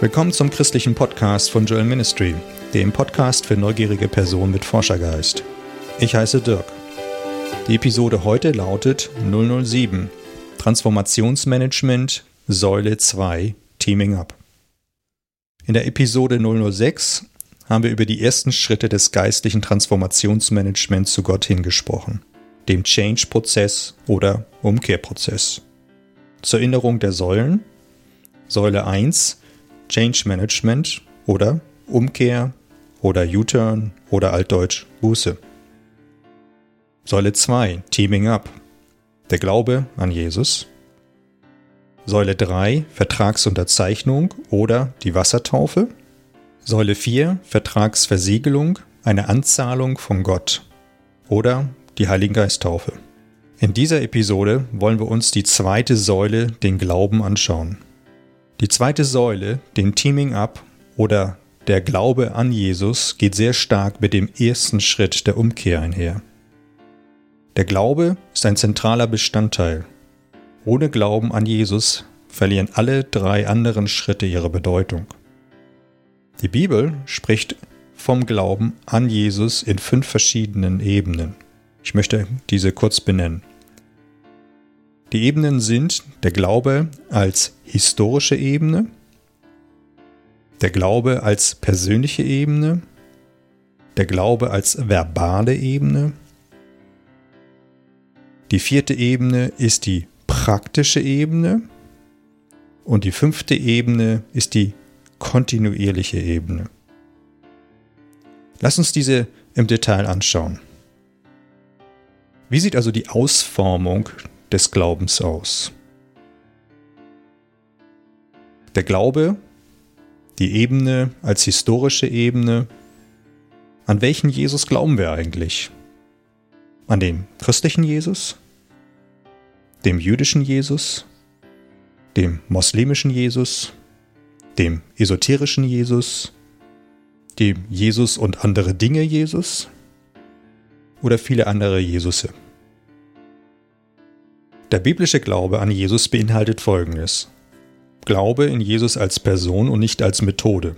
Willkommen zum christlichen Podcast von Joel Ministry, dem Podcast für neugierige Personen mit Forschergeist. Ich heiße Dirk. Die Episode heute lautet 007 Transformationsmanagement Säule 2 Teaming Up. In der Episode 006 haben wir über die ersten Schritte des geistlichen Transformationsmanagements zu Gott hingesprochen, dem Change-Prozess oder Umkehrprozess. Zur Erinnerung der Säulen. Säule 1 Change Management oder Umkehr oder U-Turn oder altdeutsch Buße. Säule 2 Teaming Up. Der Glaube an Jesus. Säule 3 Vertragsunterzeichnung oder die Wassertaufe. Säule 4 Vertragsversiegelung, eine Anzahlung von Gott oder die Heiligengeisttaufe. In dieser Episode wollen wir uns die zweite Säule, den Glauben, anschauen. Die zweite Säule, den Teaming Up oder der Glaube an Jesus, geht sehr stark mit dem ersten Schritt der Umkehr einher. Der Glaube ist ein zentraler Bestandteil. Ohne Glauben an Jesus verlieren alle drei anderen Schritte ihre Bedeutung. Die Bibel spricht vom Glauben an Jesus in fünf verschiedenen Ebenen. Ich möchte diese kurz benennen. Die Ebenen sind der Glaube als historische Ebene, der Glaube als persönliche Ebene, der Glaube als verbale Ebene. Die vierte Ebene ist die praktische Ebene und die fünfte Ebene ist die kontinuierliche Ebene. Lass uns diese im Detail anschauen. Wie sieht also die Ausformung des Glaubens aus? Der Glaube, die Ebene als historische Ebene, an welchen Jesus glauben wir eigentlich? An den christlichen Jesus? Dem jüdischen Jesus? Dem moslemischen Jesus? Dem esoterischen Jesus? Dem Jesus und andere Dinge Jesus? Oder viele andere Jesusse? Der biblische Glaube an Jesus beinhaltet Folgendes. Glaube in Jesus als Person und nicht als Methode.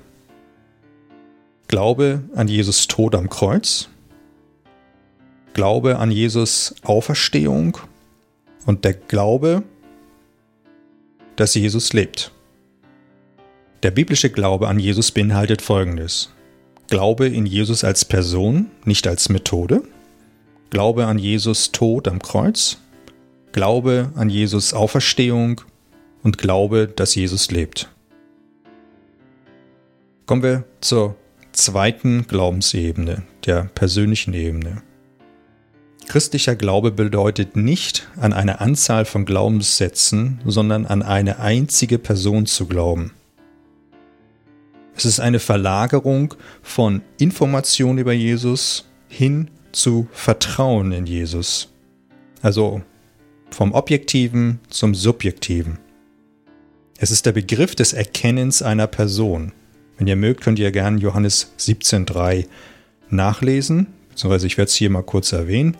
Glaube an Jesus Tod am Kreuz. Glaube an Jesus Auferstehung und der Glaube, dass Jesus lebt. Der biblische Glaube an Jesus beinhaltet Folgendes. Glaube in Jesus als Person, nicht als Methode. Glaube an Jesus Tod am Kreuz. Glaube an Jesus Auferstehung und Glaube, dass Jesus lebt. Kommen wir zur zweiten Glaubensebene, der persönlichen Ebene. Christlicher Glaube bedeutet nicht an eine Anzahl von Glaubenssätzen, sondern an eine einzige Person zu glauben. Es ist eine Verlagerung von Information über Jesus hin zu Vertrauen in Jesus. Also vom Objektiven zum Subjektiven. Es ist der Begriff des Erkennens einer Person. Wenn ihr mögt, könnt ihr gerne Johannes 17.3 nachlesen, beziehungsweise ich werde es hier mal kurz erwähnen.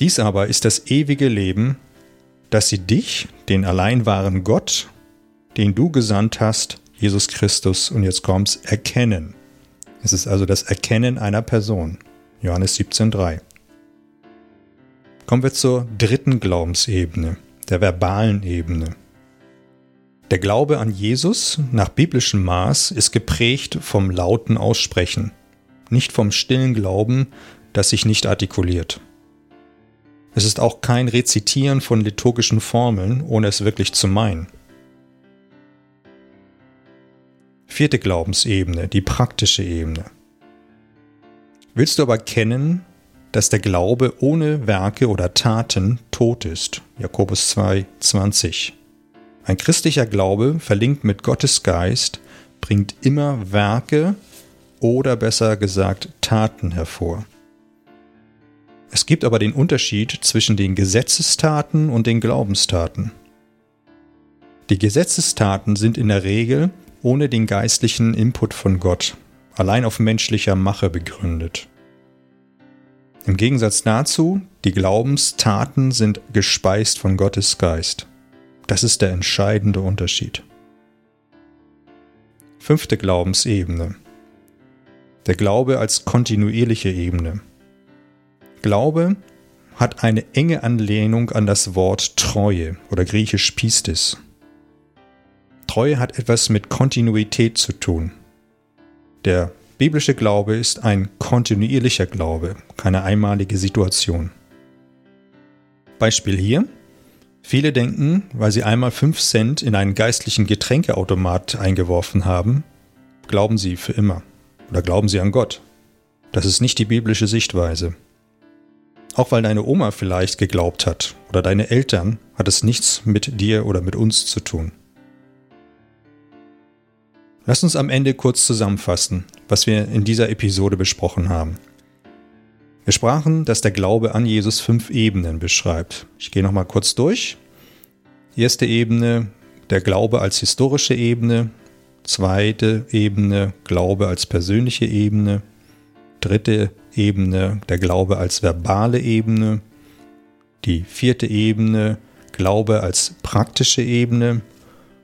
Dies aber ist das ewige Leben, dass sie dich, den allein wahren Gott, den du gesandt hast, Jesus Christus, und jetzt kommt's, erkennen. Es ist also das Erkennen einer Person. Johannes 17.3. Kommen wir zur dritten Glaubensebene, der verbalen Ebene. Der Glaube an Jesus nach biblischem Maß ist geprägt vom lauten Aussprechen, nicht vom stillen Glauben, das sich nicht artikuliert. Es ist auch kein Rezitieren von liturgischen Formeln, ohne es wirklich zu meinen. Vierte Glaubensebene, die praktische Ebene. Willst du aber kennen, dass der Glaube ohne Werke oder Taten tot ist. Jakobus 2, 20. Ein christlicher Glaube, verlinkt mit Gottes Geist, bringt immer Werke oder besser gesagt Taten hervor. Es gibt aber den Unterschied zwischen den Gesetzestaten und den Glaubenstaten. Die Gesetzestaten sind in der Regel ohne den geistlichen Input von Gott, allein auf menschlicher Mache begründet. Im Gegensatz dazu, die Glaubenstaten sind gespeist von Gottes Geist. Das ist der entscheidende Unterschied. Fünfte Glaubensebene. Der Glaube als kontinuierliche Ebene. Glaube hat eine enge Anlehnung an das Wort Treue oder griechisch Pistis. Treue hat etwas mit Kontinuität zu tun. Der biblische Glaube ist ein kontinuierlicher Glaube, keine einmalige Situation. Beispiel hier. Viele denken, weil sie einmal 5 Cent in einen geistlichen Getränkeautomat eingeworfen haben, glauben sie für immer. Oder glauben sie an Gott. Das ist nicht die biblische Sichtweise. Auch weil deine Oma vielleicht geglaubt hat oder deine Eltern, hat es nichts mit dir oder mit uns zu tun. Lass uns am Ende kurz zusammenfassen, was wir in dieser Episode besprochen haben. Wir sprachen, dass der Glaube an Jesus fünf Ebenen beschreibt. Ich gehe nochmal kurz durch. Erste Ebene, der Glaube als historische Ebene. Zweite Ebene, Glaube als persönliche Ebene. Dritte Ebene, der Glaube als verbale Ebene. Die vierte Ebene, Glaube als praktische Ebene.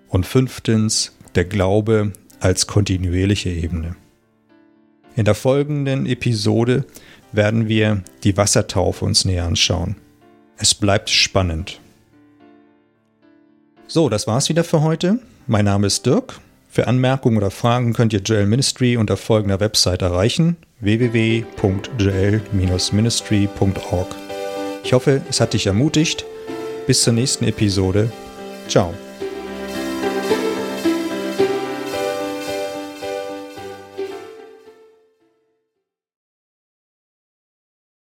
Und fünftens, der Glaube als kontinuierliche Ebene. In der folgenden Episode werden wir die Wassertaufe uns näher anschauen. Es bleibt spannend. So, das war's wieder für heute. Mein Name ist Dirk. Für Anmerkungen oder Fragen könnt ihr Joel Ministry unter folgender Website erreichen: www.joel-ministry.org. Ich hoffe, es hat dich ermutigt. Bis zur nächsten Episode. Ciao.